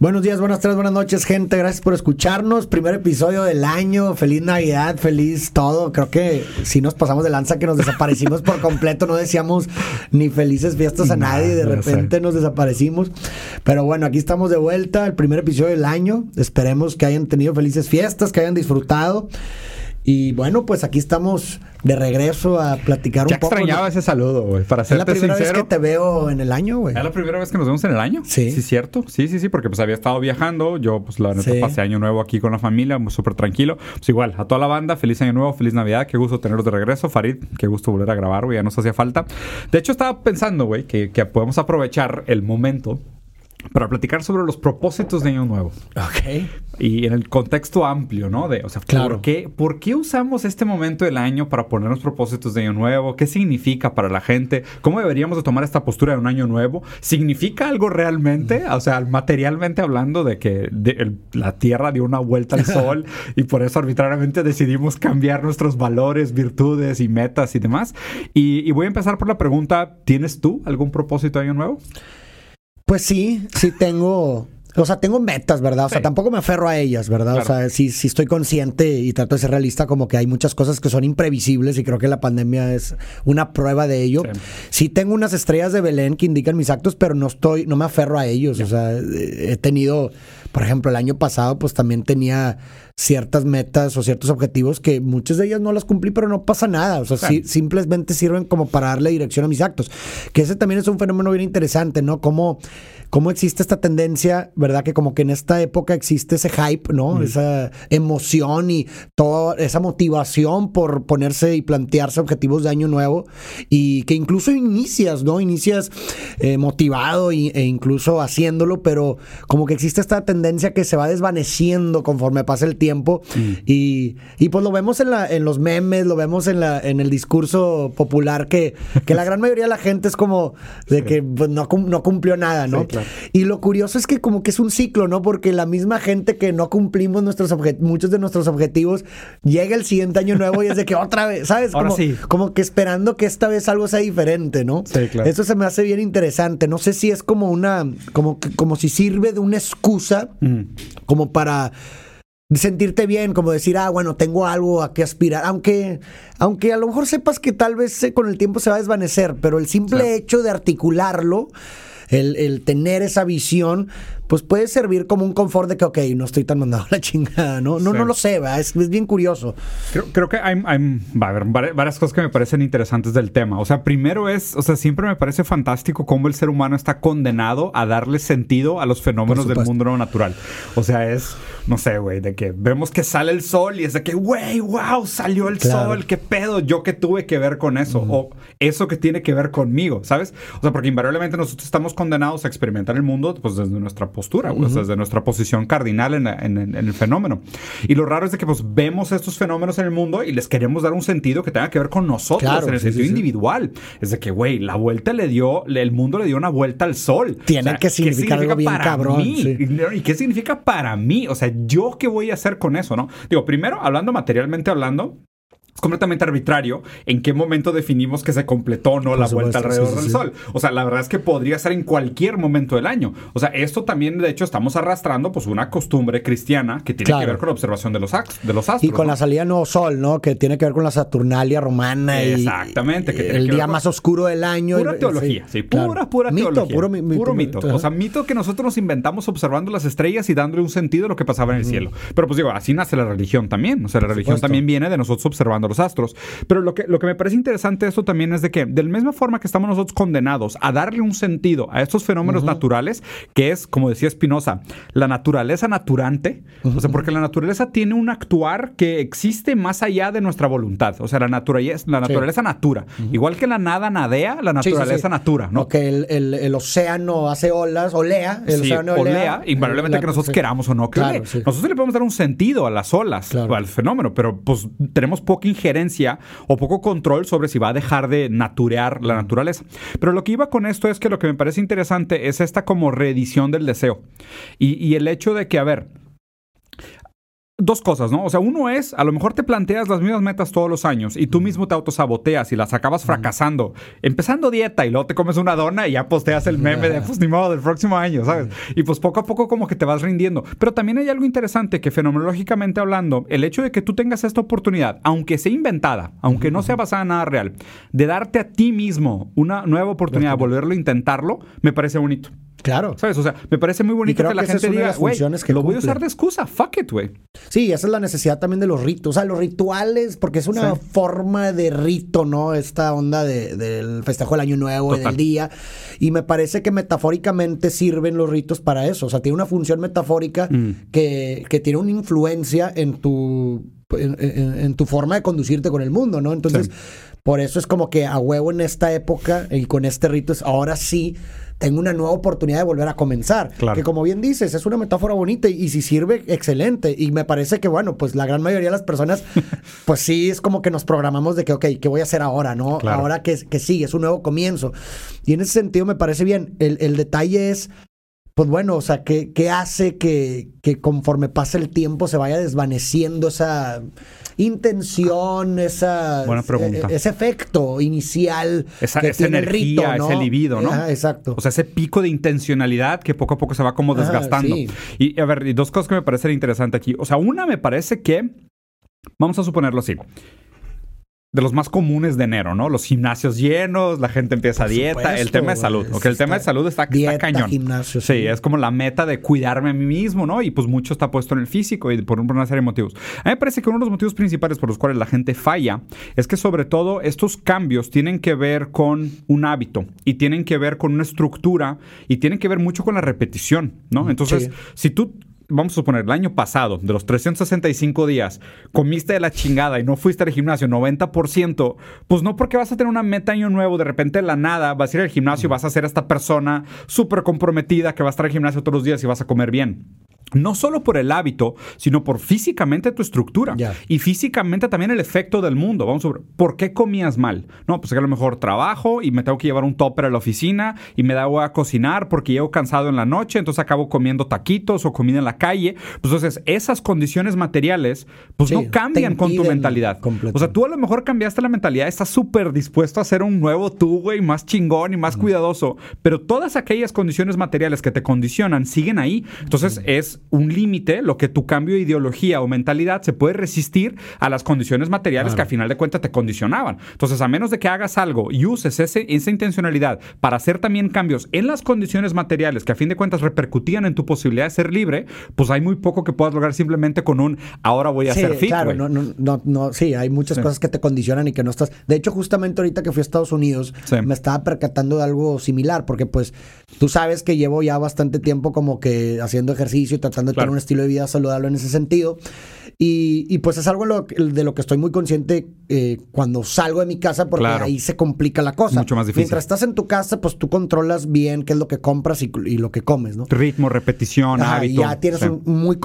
Buenos días, buenas tardes, buenas noches, gente. Gracias por escucharnos. Primer episodio del año. Feliz Navidad, feliz todo. Creo que si nos pasamos de lanza que nos desaparecimos por completo. No decíamos ni felices fiestas a nadie. De repente nos desaparecimos. Pero bueno, aquí estamos de vuelta. El primer episodio del año. Esperemos que hayan tenido felices fiestas, que hayan disfrutado. Y bueno, pues aquí estamos de regreso a platicar un poco. extrañaba ese saludo, güey. Para serte Es la primera sincero. vez que te veo en el año, güey. ¿Es la primera vez que nos vemos en el año? Sí. Sí, cierto. Sí, sí, sí, porque pues había estado viajando. Yo, pues la neta, Sí. pasé año nuevo aquí con la familia, muy súper tranquilo. Pues igual, a toda la banda, feliz año nuevo, feliz Navidad. Qué gusto tenerlos de regreso. Farid, qué gusto volver a grabar, güey. Ya nos hacía falta. De hecho, estaba pensando, güey, que, que podemos aprovechar el momento para platicar sobre los propósitos de año nuevo. Ok. Y en el contexto amplio, ¿no? De, o sea, Claro. ¿por, qué, ¿por qué usamos este momento del año para ponernos propósitos de año nuevo? ¿Qué significa para la gente? ¿Cómo deberíamos de tomar esta postura de un año nuevo? ¿Significa algo realmente? O sea, materialmente hablando de que de- el- la Tierra dio una vuelta al Sol y por eso arbitrariamente decidimos cambiar nuestros valores, virtudes y metas y demás. Y, y voy a empezar por la pregunta, ¿tienes tú algún propósito de año nuevo? Pues sí, sí tengo. O sea, tengo metas, ¿verdad? O sea, Sí. tampoco me aferro a ellas, ¿verdad? O sea, sí, sí estoy consciente y trato de ser realista, como que hay muchas cosas que son imprevisibles y creo que la pandemia es una prueba de ello. Sí. Sí, tengo unas estrellas de Belén que indican mis actos, pero no estoy, no me aferro a ellos. O sea, he tenido, por ejemplo, el año pasado, pues también tenía ciertas metas o ciertos objetivos que muchas de ellas no las cumplí, pero no pasa nada. O sea, sí, Claro. simplemente sirven como para darle dirección a mis actos. Que ese también es un fenómeno bien interesante, ¿no? Cómo, cómo existe esta tendencia, ¿verdad? Que como que en esta época existe ese hype, ¿no? Esa emoción y toda esa motivación por ponerse y plantearse objetivos de año nuevo y que incluso inicias, ¿no? Inicias eh, motivado y- e incluso haciéndolo, pero como que existe esta tendencia que se va desvaneciendo conforme pasa el tiempo y, y pues lo vemos en, la, en los memes, lo vemos en, la, en el discurso popular que, que la gran mayoría de la gente es como de que pues, no, no cumplió nada, ¿no? Sí, claro. Y lo curioso es que como que es un ciclo, ¿no? Porque la misma gente que no cumplimos nuestros muchos de nuestros objetivos, llega el siguiente año nuevo y es de que otra vez, ¿sabes? Ahora como, sí. como que esperando que esta vez algo sea diferente, ¿no? Sí, claro. Eso se me hace bien interesante. No sé si es como una, como, como si sirve de una excusa como para sentirte bien, como decir, ah, bueno, tengo algo a que aspirar, aunque, aunque a lo mejor sepas que tal vez eh, con el tiempo se va a desvanecer, pero el simple Claro. hecho de articularlo, el, el tener esa visión, pues puede servir como un confort de que, ok, no estoy tan mandado a la chingada, ¿no? No, Sí. no lo sé, ¿va? Es, es bien curioso. Creo, creo que hay, hay- va a haber vari- varias cosas que me parecen interesantes del tema. O sea, primero es, o sea, siempre me parece fantástico cómo el ser humano está condenado a darle sentido a los fenómenos del mundo natural. O sea, es, no sé, güey, de que vemos que sale el sol y es de que, güey, wow, salió el Claro. sol, qué pedo, yo que tuve que ver con eso, o eso que tiene que ver conmigo, ¿sabes? O sea, porque invariablemente nosotros estamos condenados a experimentar el mundo, pues desde nuestra postura, güey, o sea, desde nuestra posición cardinal en, el fenómeno. Y lo raro es de que pues vemos estos fenómenos en el mundo y les queremos dar un sentido que tenga que ver con nosotros, Claro, en el sí, sentido sí, individual. Es de que, güey, la vuelta le dio, el mundo le dio una vuelta al sol. Tiene que ¿qué significar algo bien para cabrón, mí? ¿Y qué significa para mí? O sea, ¿yo qué voy a hacer con eso, no? Digo, primero, hablando materialmente hablando, completamente arbitrario en qué momento definimos que se completó o no Por la supuesto, vuelta alrededor sí, sí, del sí. Sol. O sea, la verdad es que podría ser en cualquier momento del año. O sea, esto también, de hecho, estamos arrastrando pues una costumbre cristiana que tiene Claro. que ver con la observación de los, de los astros. Y con ¿no? la salida del nuevo sol, ¿no? Que tiene que ver con la Saturnalia romana. y- Exactamente, que y tiene el que día ver con- más oscuro del año. Pura y- teología, sí, pura, claro. pura mito, teología. Puro, mi- puro mito. O sea, mito que nosotros nos inventamos observando las estrellas y dándole un sentido a lo que pasaba en el cielo. Pero pues digo, así nace la religión también. O sea, la religión supuesto. también viene de nosotros observando los astros. Pero lo que, lo que me parece interesante de esto también es de que, de la misma forma que estamos nosotros condenados a darle un sentido a estos fenómenos naturales, que es, como decía Spinoza, la naturaleza naturante. O sea, porque la naturaleza tiene un actuar que existe más allá de nuestra voluntad. O sea, la naturaleza, la naturaleza natura. Igual que la nada nadea, la Sí, sí, naturaleza sí. natura, ¿no? O que el, el- el océano hace olas, olea. El Sí, océano olea, invariablemente La- que nosotros sí. queramos o no que Claro, sí. Nosotros le podemos dar un sentido a las olas Claro. al fenómeno, pero pues tenemos poca injerencia o poco control sobre si va a dejar de naturear la naturaleza. Pero lo que iba con esto es que lo que me parece interesante es esta como reedición del deseo. Y, y el hecho de que, a ver, dos cosas, ¿no? O sea, uno es, a lo mejor te planteas las mismas metas todos los años y tú mismo te autosaboteas y las acabas fracasando, empezando dieta y luego te comes una dona y ya posteas el meme de, pues ni modo, del próximo año, ¿sabes? Y pues poco a poco como que te vas rindiendo. Pero también hay algo interesante que fenomenológicamente hablando, el hecho de que tú tengas esta oportunidad, aunque sea inventada, aunque no sea basada en nada real, de darte a ti mismo una nueva oportunidad de volverlo a intentarlo, me parece bonito. Claro. ¿Sabes? O sea, me parece muy bonito que la gente diga, güey, lo voy a cumple". usar de excusa, fuck it, güey. Sí, esa es la necesidad también de los ritos. O sea, los rituales, porque es una Sí. forma de rito, ¿no? Esta onda de- del festejo del año nuevo y del día. Y me parece que metafóricamente sirven los ritos para eso. O sea, tiene una función metafórica Mm. que, que tiene una influencia en tu, en, en- en tu forma de conducirte con el mundo, ¿no? Entonces, Sí. por eso es como que a huevo en esta época y con este rito es ahora sí tengo una nueva oportunidad de volver a comenzar. Claro. Que como bien dices, es una metáfora bonita y, y si sirve, excelente. Y me parece que, bueno, pues la gran mayoría de las personas, pues sí, es como que nos programamos de que, ok, ¿qué voy a hacer ahora? ¿No? Claro. Ahora que, que sí, es un nuevo comienzo. Y en ese sentido me parece bien. El, el detalle es, pues bueno, o sea, ¿qué, hace que, que conforme pasa el tiempo se vaya desvaneciendo esa intención, esa, Buena pregunta. e- ese efecto inicial Esa, que esa tiene el energía, rito, ¿no? ese libido, ¿no? Ajá, exacto. O sea, ese pico de intencionalidad que poco a poco se va como Ajá, desgastando. sí. Y a ver, y dos cosas que me parecen interesantes aquí. O sea, una me parece que, vamos a suponerlo así, de los más comunes de enero, ¿no? Los gimnasios llenos, la gente empieza Por dieta, el tema de salud. Ok, el tema de Está- salud está, está dieta, cañón. gimnasio, sí, sí. es como la meta de cuidarme a mí mismo, ¿no? Y pues mucho está puesto en el físico y por, por una serie de motivos. A mí me parece que uno de los motivos principales por los cuales la gente falla es que sobre todo estos cambios tienen que ver con un hábito y tienen que ver con una estructura y tienen que ver mucho con la repetición, ¿no? Entonces, Sí. si tú vamos a suponer, el año pasado, de los 365 días, comiste de la chingada y no fuiste al gimnasio 90%, pues no porque vas a tener una meta año nuevo, de repente de la nada vas a ir al gimnasio y vas a ser esta persona súper comprometida que va a estar al gimnasio todos los días y vas a comer bien. No solo por el hábito, sino por físicamente tu estructura. Y físicamente también el efecto del mundo. Vamos a ver, ¿por qué comías mal? No, pues que a lo mejor trabajo y me tengo que llevar un topper a la oficina y me da agua a cocinar porque llego cansado en la noche, entonces acabo comiendo taquitos o comida en la calle. Pues entonces, esas condiciones materiales, pues Sí, no cambian con tu mentalidad. O sea, tú a lo mejor cambiaste la mentalidad, estás súper dispuesto a hacer un nuevo tú, güey, más chingón y más cuidadoso, pero todas aquellas condiciones materiales que te condicionan siguen ahí. Entonces es un límite lo que tu cambio de ideología o mentalidad se puede resistir a las condiciones materiales que a final de cuentas te condicionaban. Entonces, a menos de que hagas algo y uses ese, esa intencionalidad para hacer también cambios en las condiciones materiales que a fin de cuentas repercutían en tu posibilidad de ser libre, pues hay muy poco que puedas lograr simplemente con un ahora voy a Sí, ser fit. claro, güey". no, no, no, no, sí, hay muchas Sí. cosas que te condicionan y que no estás. De hecho, justamente ahorita que fui a Estados Unidos, Sí. me estaba percatando de algo similar, porque pues tú sabes que llevo ya bastante tiempo como que haciendo ejercicio y tratando de Claro. tener un estilo de vida saludable en ese sentido. Y, y, pues es algo lo de lo que estoy muy consciente eh, cuando salgo de mi casa, porque Claro. ahí se complica la cosa. Mucho más difícil. Mientras estás en tu casa, pues tú controlas bien qué es lo que compras y, y lo que comes, ¿no? Ritmo, repetición, Ajá, hábito. y ya tienes Sí. un muy,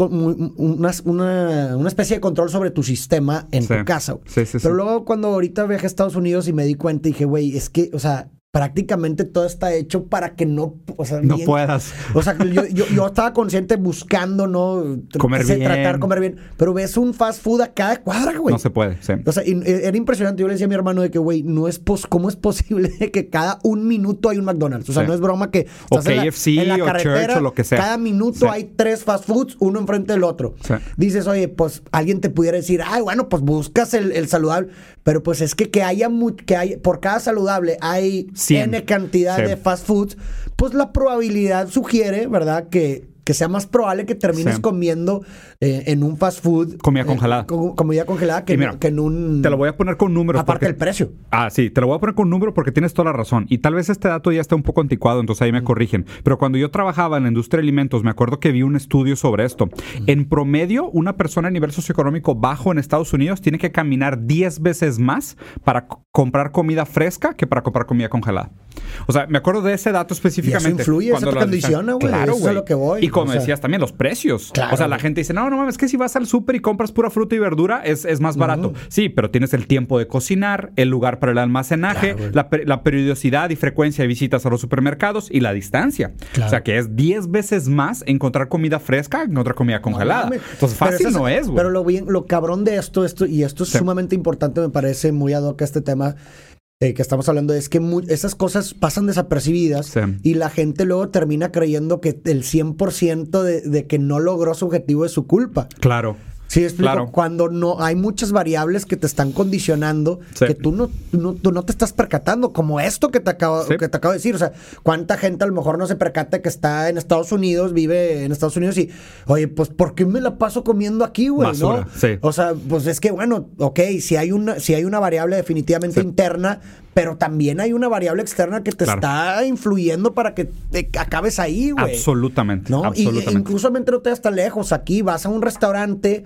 una, una- una especie de control sobre tu sistema en Sí. tu casa. Sí, Pero luego cuando ahorita viajé a Estados Unidos y me di cuenta, dije, güey, es que, o sea, prácticamente todo está hecho para que no, o sea, No bien- puedas. O sea, yo, yo, yo estaba consciente buscando, ¿no? Comer ese- bien. Tratar comer bien. Pero ves un fast food a cada cuadra, güey. No se puede. sí. O sea, y- e, era impresionante. Yo le decía a mi hermano de que, güey, no es pos ¿cómo es posible que cada un minuto hay un McDonald's? O sea, Sí. no es broma que O estás en la- KFC, en la o carretera, Church, o lo que sea. Cada minuto Sí. hay tres fast foods, uno enfrente del otro. Sí. Dices, oye, pues alguien te pudiera decir, ay, bueno, pues buscas el, el saludable. Pero pues es que que haya, mu- que hay, por cada saludable hay Cien. N cantidad Sí. de fast foods, pues la probabilidad sugiere, ¿verdad? Que, que sea más probable que termines Sí. comiendo eh, en un fast food. Comida eh, congelada. co- comida congelada que, en- mira, que en un. Te lo voy a poner con números. Aparte del precio. Ah, sí, te lo voy a poner con un número porque tienes toda la razón. Y tal vez este dato ya está un poco anticuado, entonces ahí me corrigen. Pero cuando yo trabajaba en la industria de alimentos, me acuerdo que vi un estudio sobre esto. En promedio, una persona a nivel socioeconómico bajo en Estados Unidos tiene que caminar 10 veces más para comprar comida fresca que para comprar comida congelada. O sea, me acuerdo de ese dato específicamente. influye, eso te lo analizan. condiciona, güey, Claro, güey. lo que voy. Y como o sea, decías también, los precios. Claro. O sea, la gente dice, no, no mames, es que si vas al súper y compras pura fruta y verdura, es, es más barato. Sí, pero tienes el tiempo de cocinar, el lugar para el almacenaje, Claro. la, la periodicidad y frecuencia de visitas a los supermercados y la distancia. Claro. O sea, que es 10 veces más encontrar comida fresca que encontrar comida congelada. Entonces, fácil no es, güey. Pero lo, bien, lo cabrón de esto, esto, y esto es Sí. sumamente importante, me parece muy ad hoc a este tema eh, que estamos hablando, es que esas cosas pasan desapercibidas Sí. y la gente luego termina creyendo que el 100% de, de que no logró su objetivo es su culpa. Claro. Sí, explico. Claro. Cuando no hay muchas variables que te están condicionando, Sí. que tú no, no- tú no te estás percatando, como esto que te, acabo, Sí. que te acabo de decir. O sea, cuánta gente a lo mejor no se percata que está en Estados Unidos, vive en Estados Unidos y, oye, pues, ¿por qué me la paso comiendo aquí, güey? ¿no? Sí. O sea, pues es que, bueno, ok, si hay una, si hay una variable definitivamente interna, pero también hay una variable externa que te Claro. está influyendo para que te acabes ahí, güey. Absolutamente. ¿no? Y absolutamente. incluso no te vas tan lejos. Aquí vas a un restaurante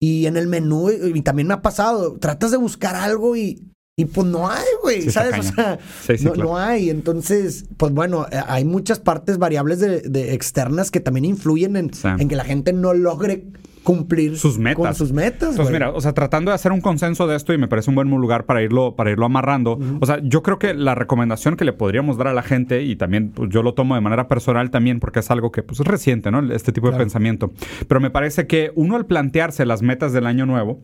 y en el menú, y, y también me ha pasado, tratas de buscar algo y, y pues no hay, güey, Sí, ¿sabes? O sea, Sí, sí, no, claro. no hay. Entonces, pues bueno, eh, hay muchas partes variables de, de externas que también influyen en, en que la gente no logre cumplir sus metas. con sus metas. Entonces, güey. mira, o sea, tratando de hacer un consenso de esto y me parece un buen lugar para irlo, para irlo amarrando. O sea, yo creo que la recomendación que le podríamos dar a la gente, y también pues, yo lo tomo de manera personal también, porque es algo que pues, es reciente, ¿no? Este tipo de Claro. pensamiento. Pero me parece que uno al plantearse las metas del año nuevo,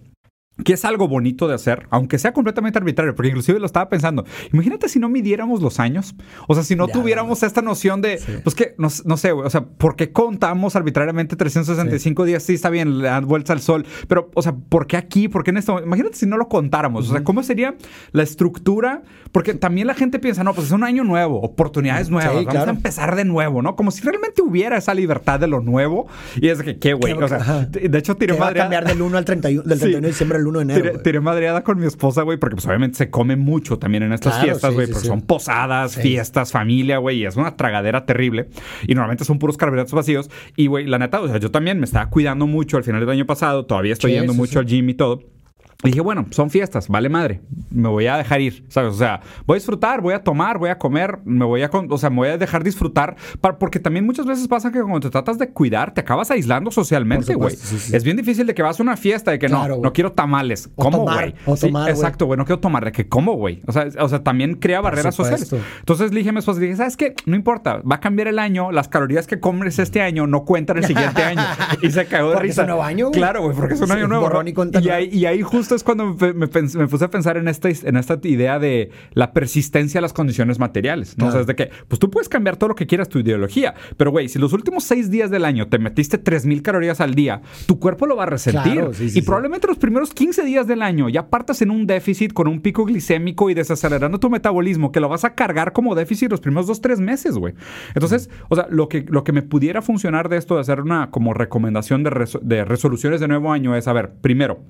que es algo bonito de hacer, aunque sea completamente arbitrario, porque inclusive lo estaba pensando. Imagínate si no midiéramos los años, o sea, si no Ya, tuviéramos esta noción de, pues que, no, no sé, güey, o sea, ¿por qué contamos arbitrariamente 365 días? Sí, está bien, le dan vuelta al sol, pero, o sea, ¿por qué aquí? ¿Por qué en esto? Imagínate si no lo contáramos, o sea, ¿cómo sería la estructura? Porque también la gente piensa, no, pues es un año nuevo, oportunidades nuevas, vamos claro. a empezar de nuevo, ¿no? Como si realmente hubiera esa libertad de lo nuevo y es que, ¿qué, güey? O sea, de de hecho, tiré que va a madre. cambiar del 1 al 31, del Sí. 31 de diciembre al 1 de enero. Tiré, madreada con mi esposa, güey, porque pues obviamente se come mucho también en estas Claro, fiestas, güey, sí, porque sí. son posadas, fiestas, familia, güey, y es una tragadera terrible. Y normalmente son puros carbohidratos vacíos. Y, güey, la neta, o sea, yo también me estaba cuidando mucho al final del año pasado, todavía estoy yendo mucho al gym y todo. Y dije, bueno, son fiestas, vale madre, me voy a dejar ir, ¿sabes? O sea, voy a disfrutar, voy a tomar, voy a comer, me voy a, con- o sea, me voy a dejar disfrutar, para- porque también muchas veces pasa que cuando te tratas de cuidar, te acabas aislando socialmente, güey. supuesto, sí, sí. Es bien difícil de que vas a una fiesta de que Claro, no, no quiero tamales, O ¿cómo, güey? Sí, exacto, güey, no quiero tomar, de que cómo, güey. O sea, o sea, también crea barreras supuesto. sociales. Entonces le dije a mi esposa, dije, ¿sabes qué? No importa, va a cambiar el año, las calorías que comes este año no cuentan el siguiente año. Y se cagó de Porque es risa. un nuevo año. Claro, güey, porque es un año nuevo. y ahí, y ahí justo es cuando me, me puse a pensar en esta, en esta idea de la persistencia de las condiciones materiales. ¿no? O sea, Claro. es de que, pues tú puedes cambiar todo lo que quieras tu ideología, pero güey, si los últimos seis días del año te metiste 3000 calorías al día, tu cuerpo lo va a resentir. Claro, sí, sí, y sí. probablemente los primeros 15 días del año ya partas en un déficit con un pico glicémico y desacelerando tu metabolismo, que lo vas a cargar como déficit los primeros dos, tres meses, güey. Entonces, o sea, lo que, lo que me pudiera funcionar de esto, de hacer una como recomendación de, reso- de resoluciones de nuevo año es, a ver, primero,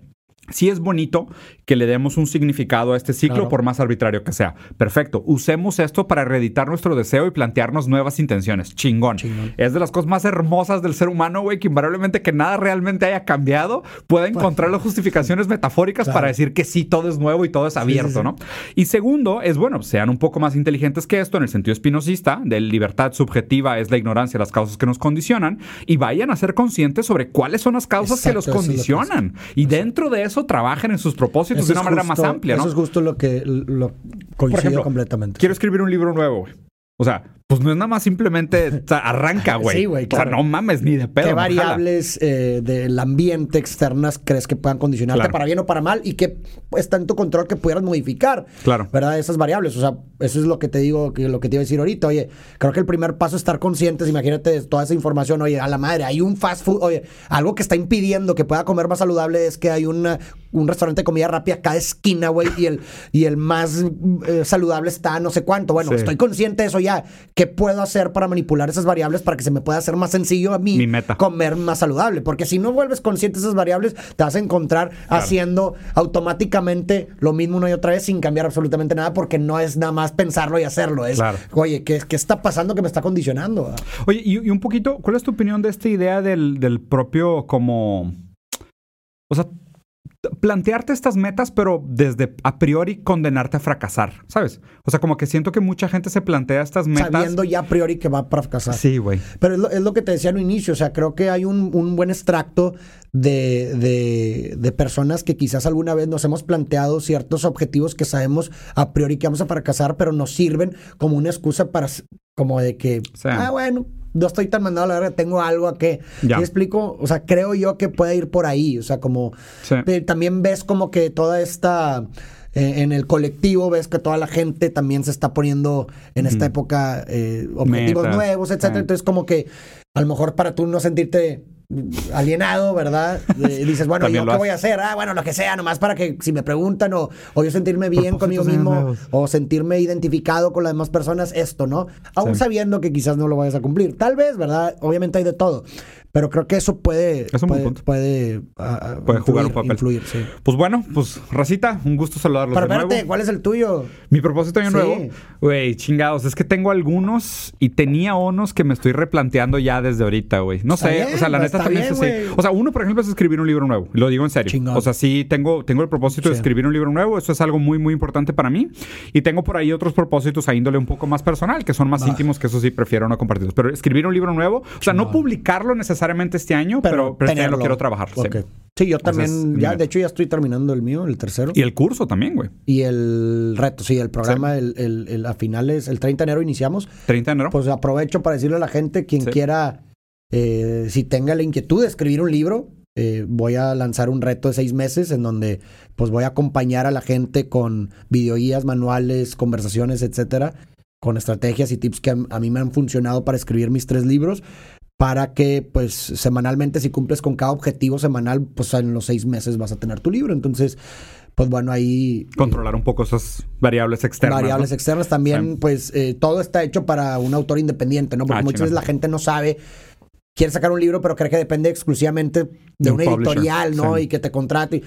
Sí es bonito que le demos un significado a este ciclo, Claro. por más arbitrario que sea. Perfecto. Usemos esto para reeditar nuestro deseo y plantearnos nuevas intenciones. Chingón. Chingón. Es de las cosas más hermosas del ser humano, güey, que invariablemente que nada realmente haya cambiado, pueda encontrar las justificaciones metafóricas Claro. para decir que sí, todo es nuevo y todo es abierto, sí, sí. ¿no? Y segundo, es bueno, sean un poco más inteligentes que esto en el sentido espinosista, de libertad subjetiva es la ignorancia, las causas que nos condicionan, y vayan a ser conscientes sobre cuáles son las causas que los que condicionan. Y dentro de eso trabajen en sus propósitos Eso de una manera justo- más amplia, ¿no? Eso es justo lo que lo Por coincido ejemplo, completamente. Quiero escribir un libro nuevo, güey. O sea, pues no es nada más simplemente o sea, arranca, güey. Sí, güey, O sea, no mames ni de pedo. ¿Qué variables eh, del ambiente externas crees que puedan condicionarte Claro. para bien o para mal y qué está en tu control que pudieras modificar? Claro. ¿Verdad? Esas variables. O sea, eso es lo que te digo, que lo que te iba a decir ahorita. Oye, creo que el primer paso es estar conscientes. Imagínate toda esa información. Oye, a la madre, hay un fast food. Oye, algo que está impidiendo que pueda comer más saludable es que hay una, un restaurante de comida rápida cada esquina, güey, y el, y el más eh, saludable está no sé cuánto. Bueno, Sí. estoy consciente de eso ya. ¿Qué puedo hacer para manipular esas variables para que se me pueda hacer más sencillo a mí Mi meta. comer más saludable? Porque si no vuelves consciente de esas variables, te vas a encontrar haciendo automáticamente lo mismo una y otra vez sin cambiar absolutamente nada porque no es nada más pensarlo y hacerlo. Es, Claro. oye, ¿qué, qué está pasando que me está condicionando? Oye, y, y un poquito, ¿cuál es tu opinión de esta idea del, del propio como... O sea, plantearte estas metas, pero desde a priori condenarte a fracasar, ¿sabes? O sea, como que siento que mucha gente se plantea estas metas. Sabiendo ya a priori que va a fracasar. Sí, güey. Pero es lo, es lo que te decía al inicio, o sea, creo que hay un, un buen extracto de, de, de personas que quizás alguna vez nos hemos planteado ciertos objetivos que sabemos a priori que vamos a fracasar, pero nos sirven como una excusa para, como de que, ah, bueno, no estoy tan mandado a la verga, tengo algo a que. Ya. ¿Me explico? O sea, creo yo que puede ir por ahí, o sea, como Sí. también ves como que toda esta eh, en el colectivo ves que toda la gente también se está poniendo en esta época eh, objetivos Metas. nuevos, etcétera. Entonces como que a lo mejor para tú no sentirte alienado, ¿verdad? Eh, dices, bueno, ¿yo qué voy a hacer? Ah, bueno, lo que sea, nomás para que si me preguntan o, o yo sentirme bien conmigo mismo nuevos. o sentirme identificado con las demás personas, esto, ¿no? Aún Sí. sabiendo que quizás no lo vayas a cumplir. Tal vez, ¿verdad? Obviamente hay de todo. Pero creo que eso puede, Es puede, puede, ah, ah, Puede jugar un influir, papel. influir, sí. Pues bueno, pues Racita, un gusto saludarlos Pero de nuevo. espérate, ¿cuál es el tuyo? Mi propósito de Sí. nuevo. Güey, chingados. Es que tengo algunos y tenía unos que me estoy replanteando ya desde ahorita, güey. No sé. bien, o sea, la neta también bien, güey. O sea, uno, por ejemplo, es escribir un libro nuevo. Lo digo en serio. Chingón. O sea, sí tengo, tengo el propósito de Sí. escribir un libro nuevo. Eso es algo muy, muy importante para mí. Y tengo por ahí otros propósitos a índole un poco más personal, que son más Va. íntimos, que eso sí prefiero no compartirlos. Pero escribir un libro nuevo, o sea, no Chingón. publicarlo necesariamente este año, pero, pero este año lo quiero trabajar. sí. Sí, yo también, ya, de hecho ya estoy terminando el mío, el tercero. Y el curso también, güey. Y el reto, sí, el programa, el, el- el- a finales, el 30 de enero iniciamos. 30 de enero. Pues aprovecho para decirle a la gente, quien Sí. quiera, eh, si tenga la inquietud de escribir un libro, eh, voy a lanzar un reto de seis meses en donde pues voy a acompañar a la gente con videoguías, manuales, conversaciones, etcétera, con estrategias y tips que a, a mí me han funcionado para escribir mis tres libros para que pues semanalmente si cumples con cada objetivo semanal pues en los seis meses vas a tener tu libro entonces pues bueno ahí Controlar un poco esas variables externas. variables ¿no? externas también, Sí. pues eh, todo está hecho para un autor independiente, ¿no? Porque Ah, muchas veces la gente no sabe, quiere sacar un libro, pero cree que depende exclusivamente de, De un una publisher, editorial, ¿no? sí. Y que te contrate.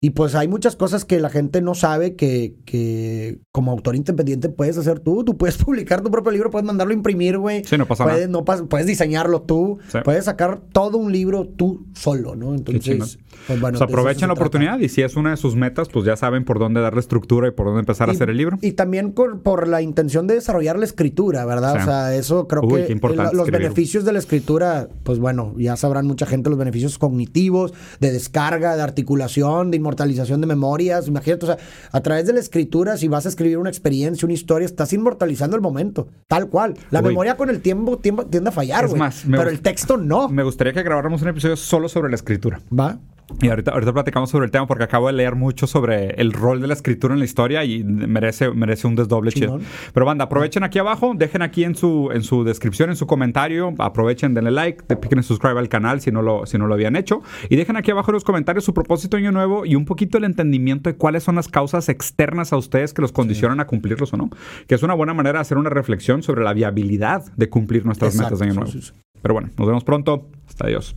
Y pues hay muchas cosas que la gente no sabe que, que como autor independiente puedes hacer tú. Tú puedes publicar tu propio libro, puedes mandarlo a imprimir, güey. Sí, no pasa puedes, nada. no puedes diseñarlo tú. Sí. Puedes sacar todo un libro tú solo, ¿no? Entonces, pues bueno. Pues de eso aprovechen la trata. oportunidad y si es una de sus metas, pues ya saben por dónde darle estructura y por dónde empezar a hacer el libro. Y también por, por la intención de desarrollar la escritura, ¿verdad? Sí. O sea, eso creo Uy, que los escribir. beneficios de la escritura, pues bueno, ya sabrán mucha gente los beneficios cognitivos, de descarga, de articulación, de inmortalización de memorias. Imagínate, o sea, a través de la escritura, si vas a escribir una experiencia, una historia, estás inmortalizando el momento, tal cual. La Uy. memoria con el tiempo, tiempo tiende a fallar, Es güey. Pero el texto no. Me gustaría que grabáramos un episodio solo sobre la escritura. ¿Va? Y ahorita, ahorita platicamos sobre el tema porque acabo de leer mucho sobre el rol de la escritura en la historia y merece, merece un desdoble chido. Pero banda, aprovechen aquí abajo, dejen aquí en su, en su descripción, en su comentario, aprovechen, denle like, de- piquen subscribe al canal si no, lo, si no lo habían hecho. Y dejen aquí abajo en los comentarios su propósito año nuevo y un poquito el entendimiento de cuáles son las causas externas a ustedes que los condicionan a cumplirlos o no. Que es una buena manera de hacer una reflexión sobre la viabilidad de cumplir nuestras Exacto, metas de año sí, nuevo. sí, sí. Pero bueno, nos vemos pronto. Hasta adiós.